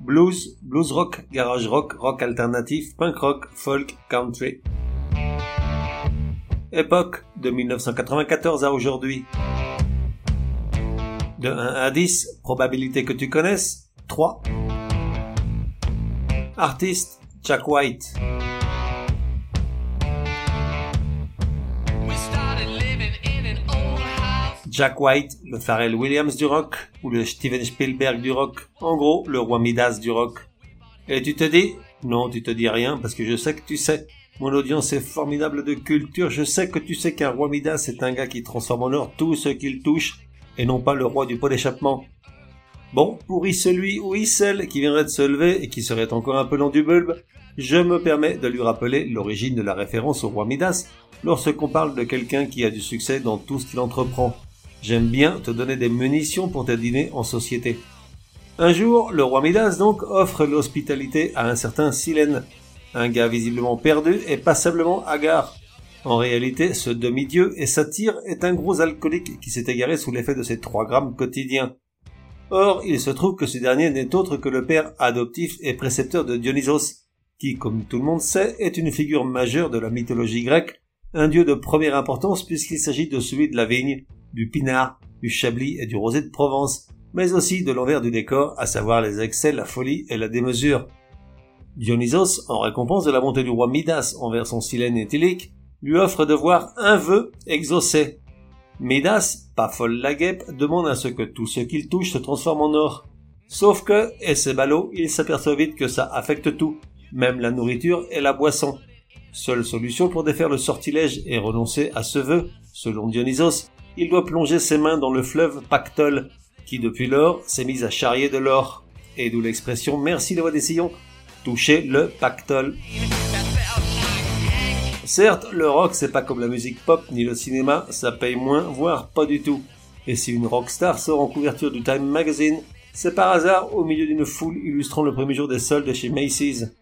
blues, blues rock, garage rock, rock alternatif, punk rock, folk, country. Époque de 1994 à aujourd'hui. De 1 à 10, probabilité que tu connaisses, 3. Artiste, Jack White. Jack White, le Pharrell Williams du rock, ou le Steven Spielberg du rock, en gros, le roi Midas du rock. Et tu te dis Non, tu te dis rien, parce que je sais que tu sais. Mon audience est formidable de culture, je sais que tu sais qu'un roi Midas est un gars qui transforme en or tout ce qu'il touche, et non pas le roi du pot d'échappement. Bon, pourri celui ou celle qui viendrait de se lever et qui serait encore un peu long du bulbe, je me permets de lui rappeler l'origine de la référence au roi Midas lorsqu'on parle de quelqu'un qui a du succès dans tout ce qu'il entreprend. J'aime bien te donner des munitions pour tes dîners en société. Un jour, le roi Midas donc offre l'hospitalité à un certain Silène, un gars visiblement perdu et passablement hagard. En réalité, ce demi-dieu et satire est un gros alcoolique qui s'est égaré sous l'effet de ses trois grammes quotidiens. Or, il se trouve que ce dernier n'est autre que le père adoptif et précepteur de Dionysos, qui, comme tout le monde sait, est une figure majeure de la mythologie grecque, un dieu de première importance puisqu'il s'agit de celui de la vigne, du pinard, du chablis et du rosé de Provence, mais aussi de l'envers du décor, à savoir les excès, la folie et la démesure. Dionysos, en récompense de la bonté du roi Midas envers son silène éthylique, lui offre de voir un vœu exaucé. Midas, pas folle la guêpe, demande à ce que tout ce qu'il touche se transforme en or. Sauf que, et c'est ballot, il s'aperçoit vite que ça affecte tout, même la nourriture et la boisson. Seule solution pour défaire le sortilège et renoncer à ce vœu, selon Dionysos, il doit plonger ses mains dans le fleuve Pactole, qui depuis lors s'est mis à charrier de l'or. Et d'où l'expression merci voix des sillons, toucher le Pactole. Certes, le rock c'est pas comme la musique pop ni le cinéma, ça paye moins, voire pas du tout. Et si une rockstar sort en couverture du Time Magazine, c'est par hasard au milieu d'une foule illustrant le premier jour des soldes chez Macy's.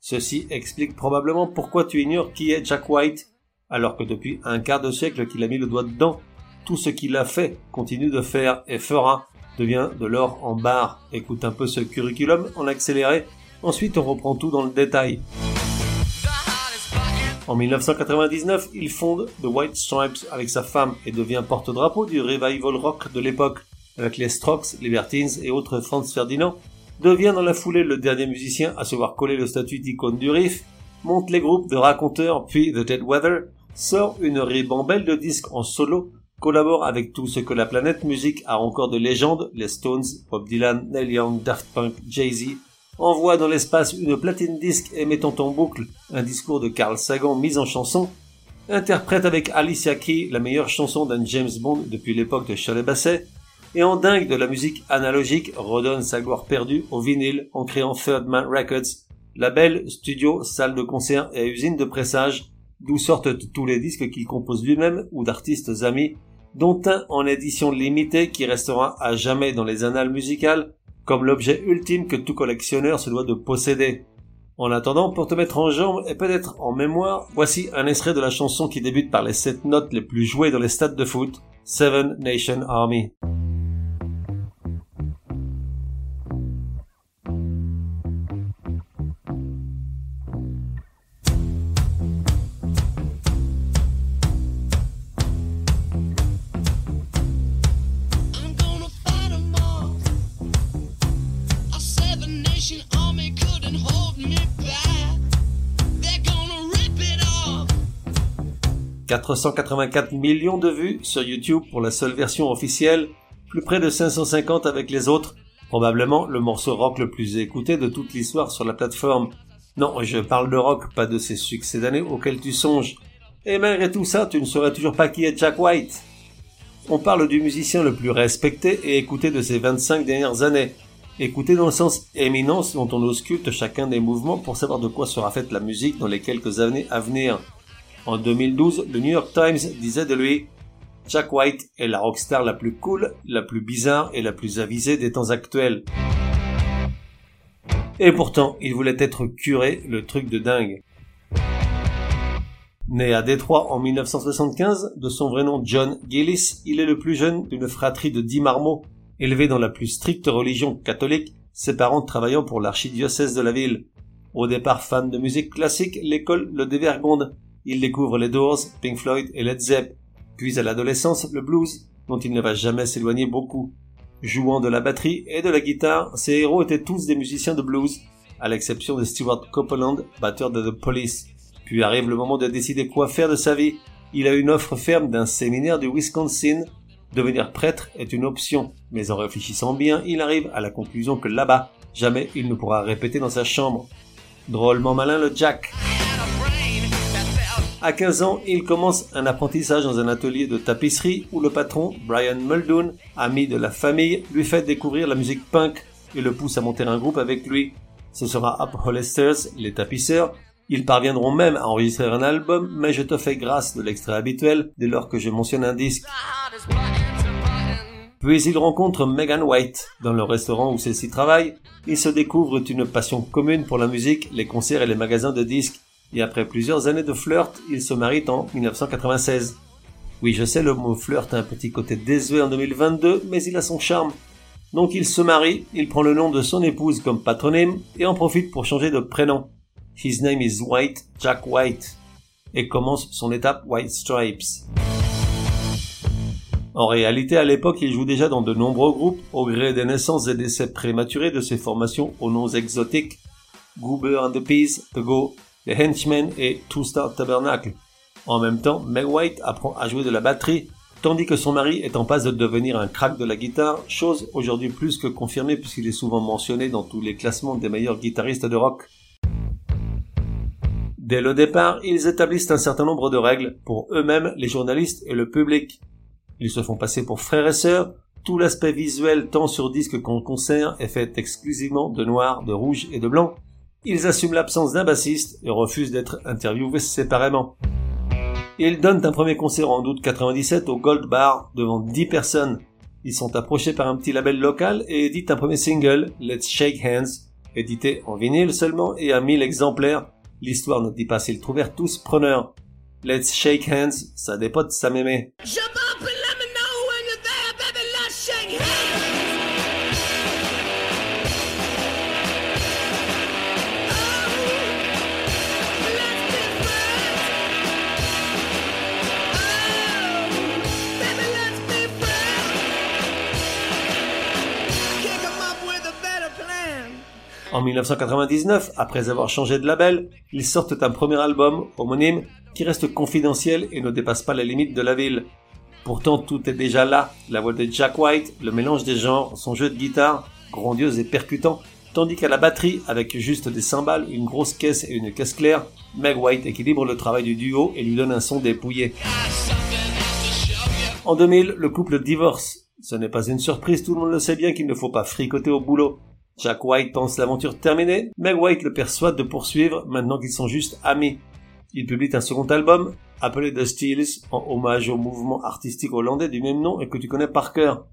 Ceci explique probablement pourquoi tu ignores qui est Jack White, alors que depuis un quart de siècle qu'il a mis le doigt dedans, tout ce qu'il a fait, continue de faire et fera devient de l'or en barre. Écoute un peu ce curriculum en accéléré, ensuite on reprend tout dans le détail. En 1999, il fonde The White Stripes avec sa femme et devient porte-drapeau du revival rock de l'époque, avec les Strokes, Libertines et autres Franz Ferdinand, devient dans la foulée le dernier musicien à se voir coller le statut d'icône du riff, monte les groupes de raconteurs puis The Dead Weather, sort une ribambelle de disques en solo collabore avec tout ce que la planète musique a encore de légende, les Stones, Bob Dylan, Neil Young, Daft Punk, Jay-Z, envoie dans l'espace une platine disque émettant en boucle un discours de Carl Sagan mis en chanson, interprète avec Alicia Keys la meilleure chanson d'un James Bond depuis l'époque de Shirley Basset, et en dingue de la musique analogique redonne sa gloire perdue au vinyle en créant Third Man Records, label, studio, salle de concert et usine de pressage, d'où sortent tous les disques qu'il compose lui-même ou d'artistes amis dont un en édition limitée qui restera à jamais dans les annales musicales comme l'objet ultime que tout collectionneur se doit de posséder. En attendant, pour te mettre en jambe et peut-être en mémoire, voici un extrait de la chanson qui débute par les sept notes les plus jouées dans les stades de foot, Seven Nation Army. 484 millions de vues sur YouTube pour la seule version officielle, plus près de 550 avec les autres, probablement le morceau rock le plus écouté de toute l'histoire sur la plateforme. Non, je parle de rock, pas de ces succès d'années auxquels tu songes. Et malgré tout ça, tu ne saurais toujours pas qui est Jack White. On parle du musicien le plus respecté et écouté de ces 25 dernières années. Écoutez dans le sens éminence dont on ausculte chacun des mouvements pour savoir de quoi sera faite la musique dans les quelques années à venir. En 2012, le New York Times disait de lui Jack White est la rockstar la plus cool, la plus bizarre et la plus avisée des temps actuels. Et pourtant, il voulait être curé, le truc de dingue. Né à Détroit en 1975, de son vrai nom John Gillis, il est le plus jeune d'une fratrie de dix marmots Élevé dans la plus stricte religion catholique, ses parents travaillant pour l'archidiocèse de la ville. Au départ fan de musique classique, l'école le dévergonde. Il découvre les Doors, Pink Floyd et Led Zepp. Puis à l'adolescence, le blues, dont il ne va jamais s'éloigner beaucoup. Jouant de la batterie et de la guitare, ses héros étaient tous des musiciens de blues, à l'exception de Stewart Copeland, batteur de The Police. Puis arrive le moment de décider quoi faire de sa vie. Il a une offre ferme d'un séminaire du Wisconsin Devenir prêtre est une option, mais en réfléchissant bien, il arrive à la conclusion que là-bas, jamais il ne pourra répéter dans sa chambre. Drôlement malin le Jack. À 15 ans, il commence un apprentissage dans un atelier de tapisserie où le patron, Brian Muldoon, ami de la famille, lui fait découvrir la musique punk et le pousse à monter un groupe avec lui. Ce sera Up Hollister's, les tapisseurs. Ils parviendront même à enregistrer un album, mais je te fais grâce de l'extrait habituel dès lors que je mentionne un disque. Puis il rencontre Megan White dans le restaurant où celle-ci travaille. Ils se découvrent une passion commune pour la musique, les concerts et les magasins de disques. Et après plusieurs années de flirt, ils se marient en 1996. Oui, je sais, le mot flirt a un petit côté désuet en 2022, mais il a son charme. Donc il se marie, il prend le nom de son épouse comme patronyme et en profite pour changer de prénom. His name is White, Jack White. Et commence son étape White Stripes. En réalité, à l'époque, il joue déjà dans de nombreux groupes, au gré des naissances et décès prématurés de ses formations aux noms exotiques, Goober and the Peas, The Go, The Henchmen et Two Star Tabernacle. En même temps, Meg White apprend à jouer de la batterie, tandis que son mari est en passe de devenir un crack de la guitare, chose aujourd'hui plus que confirmée puisqu'il est souvent mentionné dans tous les classements des meilleurs guitaristes de rock. Dès le départ, ils établissent un certain nombre de règles pour eux-mêmes, les journalistes et le public. Ils se font passer pour frères et sœurs. Tout l'aspect visuel, tant sur disque qu'en concert, est fait exclusivement de noir, de rouge et de blanc. Ils assument l'absence d'un bassiste et refusent d'être interviewés séparément. Ils donnent un premier concert en août 97 au Gold Bar devant 10 personnes. Ils sont approchés par un petit label local et éditent un premier single, Let's Shake Hands, édité en vinyle seulement et à 1000 exemplaires. L'histoire ne dit pas s'ils trouvèrent tous preneurs. Let's Shake Hands, ça dépote sa mémé. En 1999, après avoir changé de label, ils sortent un premier album, homonyme, qui reste confidentiel et ne dépasse pas les limites de la ville. Pourtant, tout est déjà là. La voix de Jack White, le mélange des genres, son jeu de guitare, grandiose et percutant, tandis qu'à la batterie, avec juste des cymbales, une grosse caisse et une caisse claire, Meg White équilibre le travail du duo et lui donne un son dépouillé. En 2000, le couple divorce. Ce n'est pas une surprise, tout le monde le sait bien qu'il ne faut pas fricoter au boulot. Jack White pense l'aventure terminée, Meg White le persuade de poursuivre maintenant qu'ils sont juste amis. Il publie un second album, appelé The Steels, en hommage au mouvement artistique hollandais du même nom et que tu connais par cœur.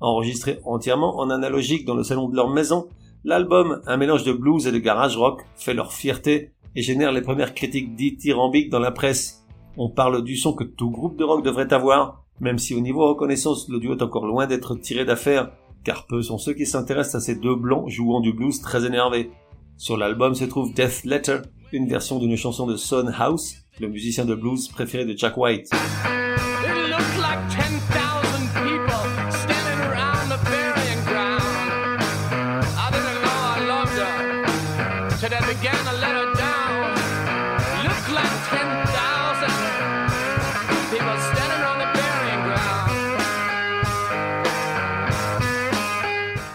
Enregistré entièrement en analogique dans le salon de leur maison, l'album, un mélange de blues et de garage rock, fait leur fierté et génère les premières critiques dithyrambiques dans la presse. On parle du son que tout groupe de rock devrait avoir, même si au niveau reconnaissance le duo est encore loin d'être tiré d'affaire, car peu sont ceux qui s'intéressent à ces deux blancs jouant du blues très énervés. Sur l'album se trouve Death Letter, une version d'une chanson de Son House, le musicien de blues préféré de Jack White.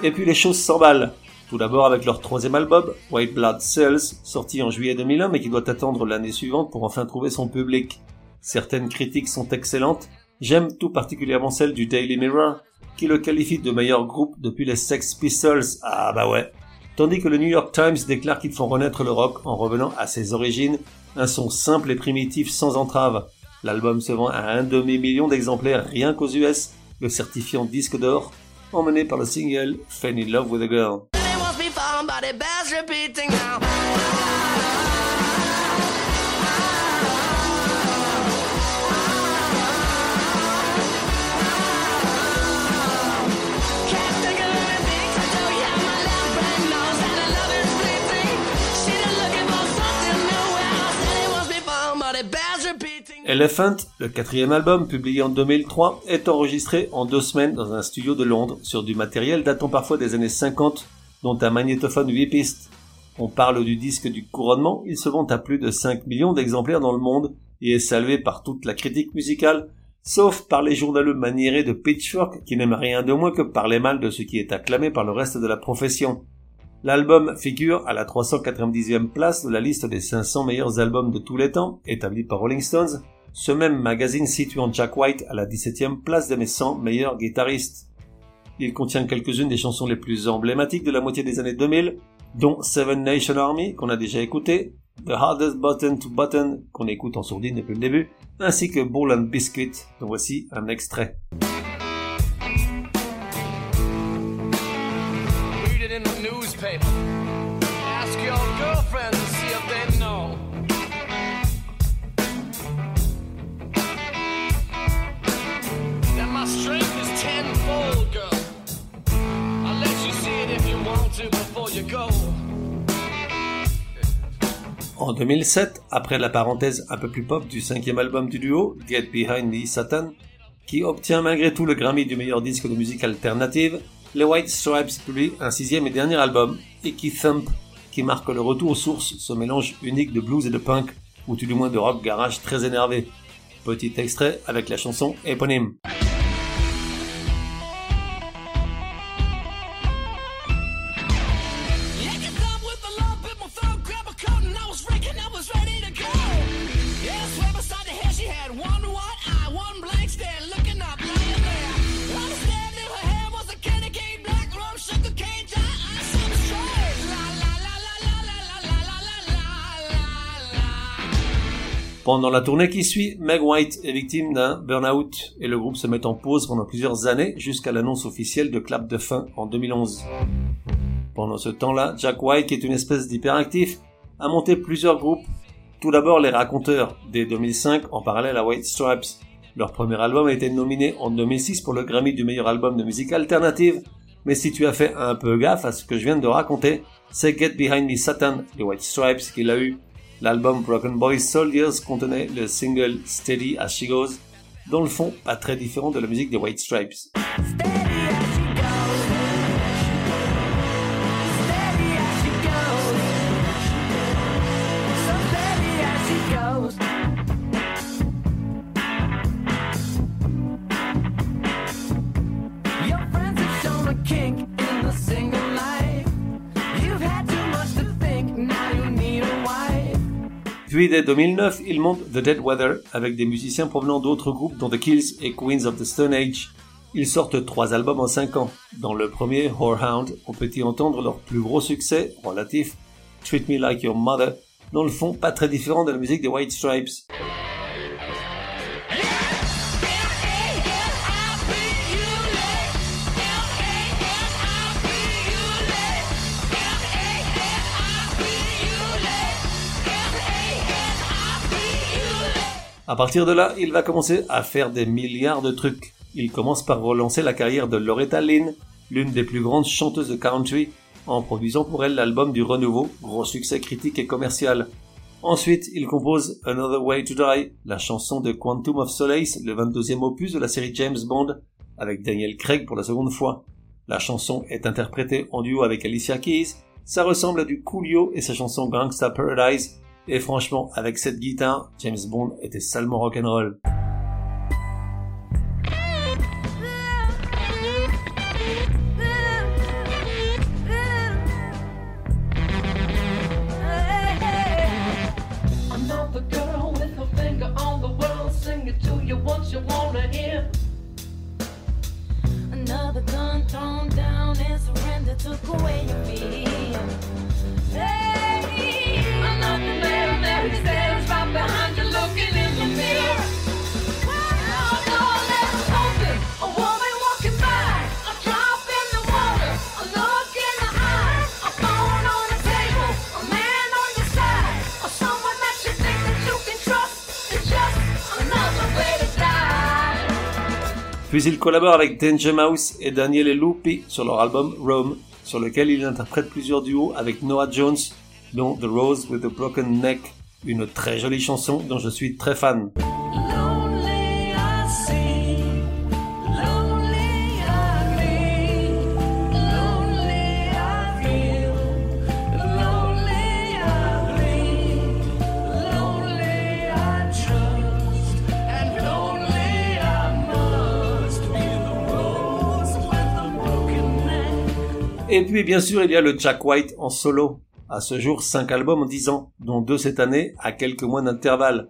Et puis les choses s'emballent. Tout d'abord avec leur troisième album, White Blood Cells, sorti en juillet 2001 mais qui doit attendre l'année suivante pour enfin trouver son public. Certaines critiques sont excellentes. J'aime tout particulièrement celle du Daily Mirror. qui le qualifie de meilleur groupe depuis les Sex Pistols. Ah bah ouais. Tandis que le New York Times déclare qu'ils font renaître le rock en revenant à ses origines, un son simple et primitif sans entrave. L'album se vend à un demi-million d'exemplaires rien qu'aux US, le certifiant disque d'or, emmené par le single Fell in Love with a Girl. Elephant, le quatrième album, publié en 2003, est enregistré en deux semaines dans un studio de Londres sur du matériel datant parfois des années 50, dont un magnétophone 8 pistes. On parle du disque du couronnement, il se vend à plus de 5 millions d'exemplaires dans le monde et est salué par toute la critique musicale, sauf par les journaleux maniérés de Pitchfork qui n'aiment rien de moins que parler mal de ce qui est acclamé par le reste de la profession. L'album figure à la 390e place de la liste des 500 meilleurs albums de tous les temps, établie par Rolling Stones, ce même magazine situant Jack White à la 17e place des 100 meilleurs guitaristes. Il contient quelques-unes des chansons les plus emblématiques de la moitié des années 2000, dont Seven Nation Army, qu'on a déjà écouté, The Hardest Button to Button, qu'on écoute en sourdine depuis le début, ainsi que Bull and Biscuit, dont voici un extrait. En 2007, après la parenthèse un peu plus pop du cinquième album du duo, Get Behind Me Satan, qui obtient malgré tout le Grammy du meilleur disque de musique alternative, les White Stripes publient un sixième et dernier album, Icky Thump, qui marque le retour aux sources, ce mélange unique de blues et de punk, ou tout du moins de rock garage très énervé. Petit extrait avec la chanson éponyme. Pendant la tournée qui suit, Meg White est victime d'un burn-out et le groupe se met en pause pendant plusieurs années jusqu'à l'annonce officielle de clap de fin en 2011. Pendant ce temps-là, Jack White, qui est une espèce d'hyperactif, a monté plusieurs groupes. Tout d'abord les Raconteurs, dès 2005 en parallèle à White Stripes. Leur premier album a été nominé en 2006 pour le Grammy du meilleur album de musique alternative, mais si tu as fait un peu gaffe à ce que je viens de raconter, c'est Get Behind Me Satan de White Stripes qu'il a eu L'album Broken Boys Soldiers contenait le single Steady as She Goes, dont le fond pas très différent de la musique des White Stripes. Puis dès 2009, il monte The Dead Weather avec des musiciens provenant d'autres groupes dont The Kills et Queens of the Stone Age. Ils sortent trois albums en cinq ans. Dans le premier, Whorehound, on peut y entendre leur plus gros succès relatif, Treat Me Like Your Mother, dans le fond pas très différent de la musique des White Stripes. À partir de là, il va commencer à faire des milliards de trucs. Il commence par relancer la carrière de Loretta Lynn, l'une des plus grandes chanteuses de country, en produisant pour elle l'album du renouveau, gros succès critique et commercial. Ensuite, il compose Another Way to Die, la chanson de Quantum of Solace, le 22e opus de la série James Bond, avec Daniel Craig pour la seconde fois. La chanson est interprétée en duo avec Alicia Keys, ça ressemble à du Coolio et sa chanson Gangsta Paradise, et franchement, avec cette guitare, James Bond était salement rock'n'roll. Puis il collabore avec Danger Mouse et Daniel Lupi sur leur album Rome, sur lequel il interprète plusieurs duos avec Noah Jones, dont The Rose with a Broken Neck, une très jolie chanson dont je suis très fan. Et puis bien sûr il y a le Jack White en solo. À ce jour, 5 albums en 10 ans, dont 2 cette année, à quelques mois d'intervalle.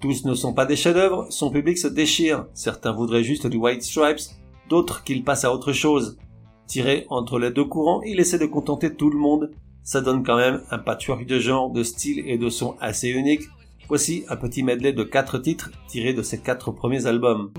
Tous ne sont pas des chefs-d'œuvre, son public se déchire. Certains voudraient juste du White Stripes, d'autres qu'il passe à autre chose. Tiré entre les deux courants, il essaie de contenter tout le monde. Ça donne quand même un patchwork de genre, de style et de son assez unique. Voici un petit medley de 4 titres tirés de ses 4 premiers albums.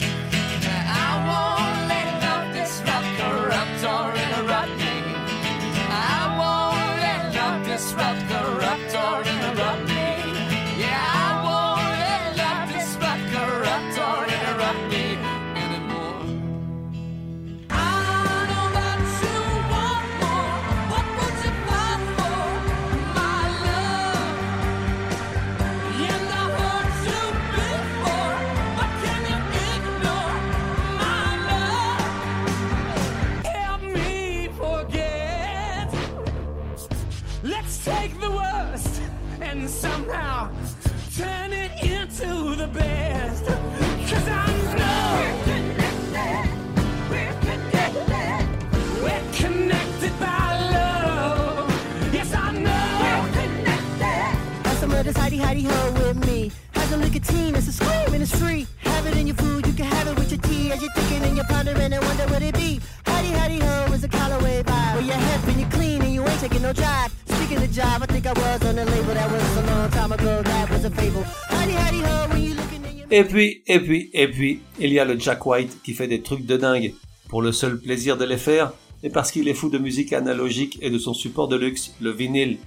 Et puis, et puis, et puis, il y a le Jack White qui fait des trucs de dingue, pour le seul plaisir de les faire, et parce qu'il est fou de musique analogique et de son support de luxe, le vinyle.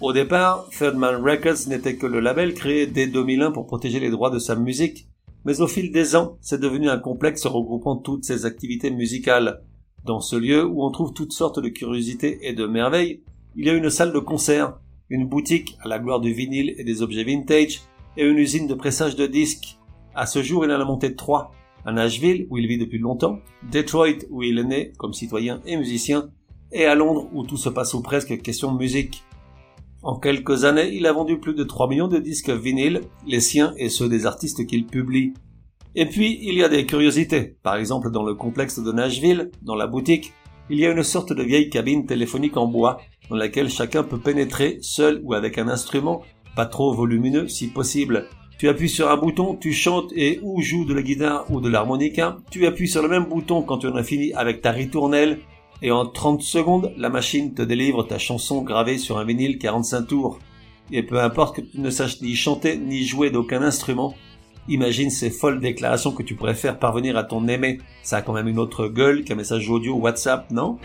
Au départ, Third Man Records n'était que le label créé dès 2001 pour protéger les droits de sa musique, mais au fil des ans, c'est devenu un complexe regroupant toutes ses activités musicales. Dans ce lieu où on trouve toutes sortes de curiosités et de merveilles, il y a une salle de concert, une boutique à la gloire du vinyle et des objets vintage, et une usine de pressage de disques. À ce jour, il en a monté trois. À Nashville, où il vit depuis longtemps, Detroit, où il est né comme citoyen et musicien, et à Londres, où tout se passe ou presque question musique. En quelques années, il a vendu plus de 3 millions de disques vinyles, les siens et ceux des artistes qu'il publie. Et puis, il y a des curiosités. Par exemple, dans le complexe de Nashville, dans la boutique, il y a une sorte de vieille cabine téléphonique en bois, dans laquelle chacun peut pénétrer, seul ou avec un instrument, pas trop volumineux si possible. Tu appuies sur un bouton, tu chantes et ou joues de la guitare ou de l'harmonica. Tu appuies sur le même bouton quand tu en as fini avec ta ritournelle. Et en 30 secondes, la machine te délivre ta chanson gravée sur un vinyle 45 tours. Et peu importe que tu ne saches ni chanter ni jouer d'aucun instrument, imagine ces folles déclarations que tu pourrais faire parvenir à ton aimé. Ça a quand même une autre gueule qu'un message audio WhatsApp, non?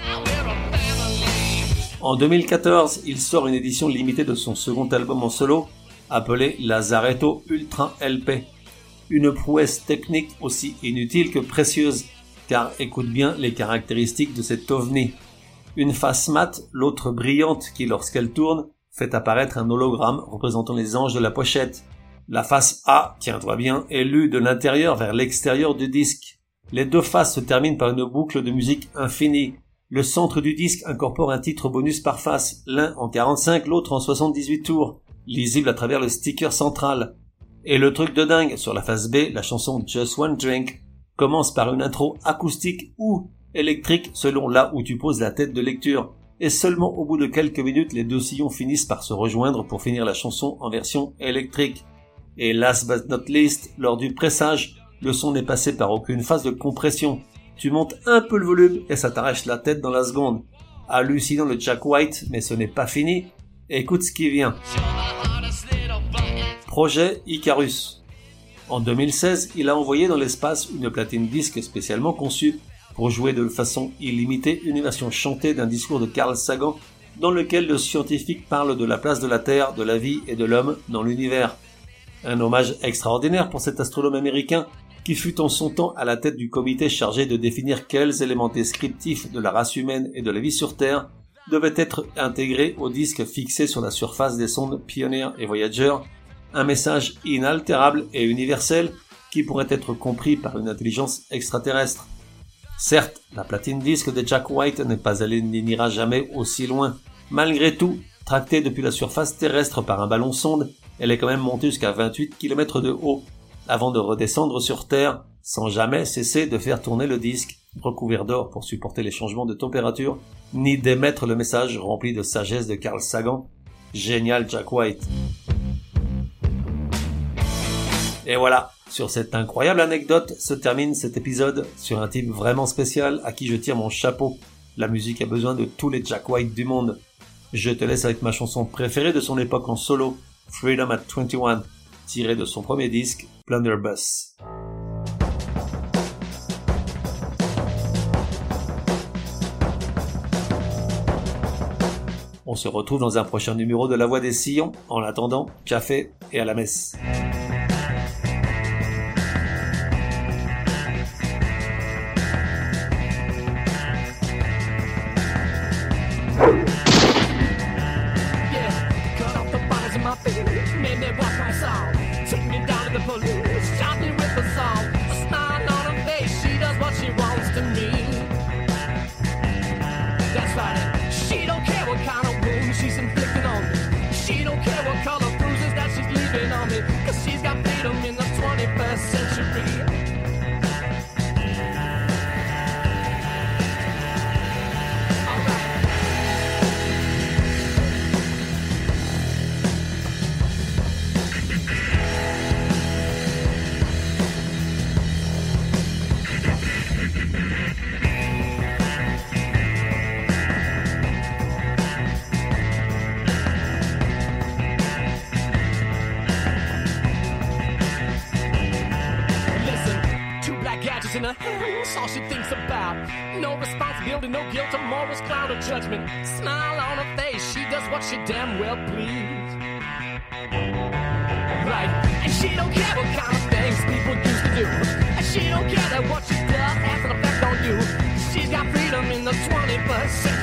En 2014, il sort une édition limitée de son second album en solo, appelé Lazaretto Ultra LP. Une prouesse technique aussi inutile que précieuse, car écoute bien les caractéristiques de cet ovni. Une face mate, l'autre brillante qui, lorsqu'elle tourne, fait apparaître un hologramme représentant les anges de la pochette. La face A, tiens-toi bien, est lue de l'intérieur vers l'extérieur du disque. Les deux faces se terminent par une boucle de musique infinie, le centre du disque incorpore un titre bonus par face, l'un en 45, l'autre en 78 tours, lisible à travers le sticker central. Et le truc de dingue, sur la face B, la chanson Just One Drink commence par une intro acoustique ou électrique selon là où tu poses la tête de lecture. Et seulement au bout de quelques minutes, les deux sillons finissent par se rejoindre pour finir la chanson en version électrique. Et last but not least, lors du pressage, le son n'est passé par aucune phase de compression tu montes un peu le volume et ça t'arrache la tête dans la seconde. Hallucinant le Jack White, mais ce n'est pas fini. Écoute ce qui vient. Projet Icarus. En 2016, il a envoyé dans l'espace une platine disque spécialement conçue pour jouer de façon illimitée une version chantée d'un discours de Carl Sagan dans lequel le scientifique parle de la place de la Terre, de la vie et de l'homme dans l'univers. Un hommage extraordinaire pour cet astronome américain qui fut en son temps à la tête du comité chargé de définir quels éléments descriptifs de la race humaine et de la vie sur Terre devaient être intégrés au disque fixé sur la surface des sondes Pioneer et Voyager, un message inaltérable et universel qui pourrait être compris par une intelligence extraterrestre. Certes, la platine disque de Jack White n'est pas allée ni n'ira jamais aussi loin. Malgré tout, tractée depuis la surface terrestre par un ballon sonde, elle est quand même montée jusqu'à 28 km de haut, avant de redescendre sur Terre, sans jamais cesser de faire tourner le disque, recouvert d'or pour supporter les changements de température, ni d'émettre le message rempli de sagesse de Carl Sagan. Génial Jack White. Et voilà, sur cette incroyable anecdote se termine cet épisode sur un type vraiment spécial à qui je tire mon chapeau. La musique a besoin de tous les Jack White du monde. Je te laisse avec ma chanson préférée de son époque en solo, Freedom at 21, tirée de son premier disque, Blunderbuss. On se retrouve dans un prochain numéro de La Voix des Sillons. En attendant, café et à la messe. In her hands, all she thinks about. No responsibility, no guilt, or morals, cloud of judgment. Smile on her face, she does what she damn well please. Right, and she don't care what kind of things people used to do. And she don't care that what she does has an effect on you. She's got freedom in the 21st century.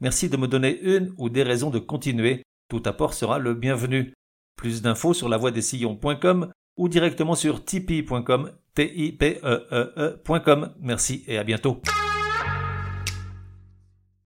Merci de me donner une ou des raisons de continuer. Tout apport sera le bienvenu. Plus d'infos sur lavoidessillons.com ou directement sur tipeee.com, e e, e Merci et à bientôt.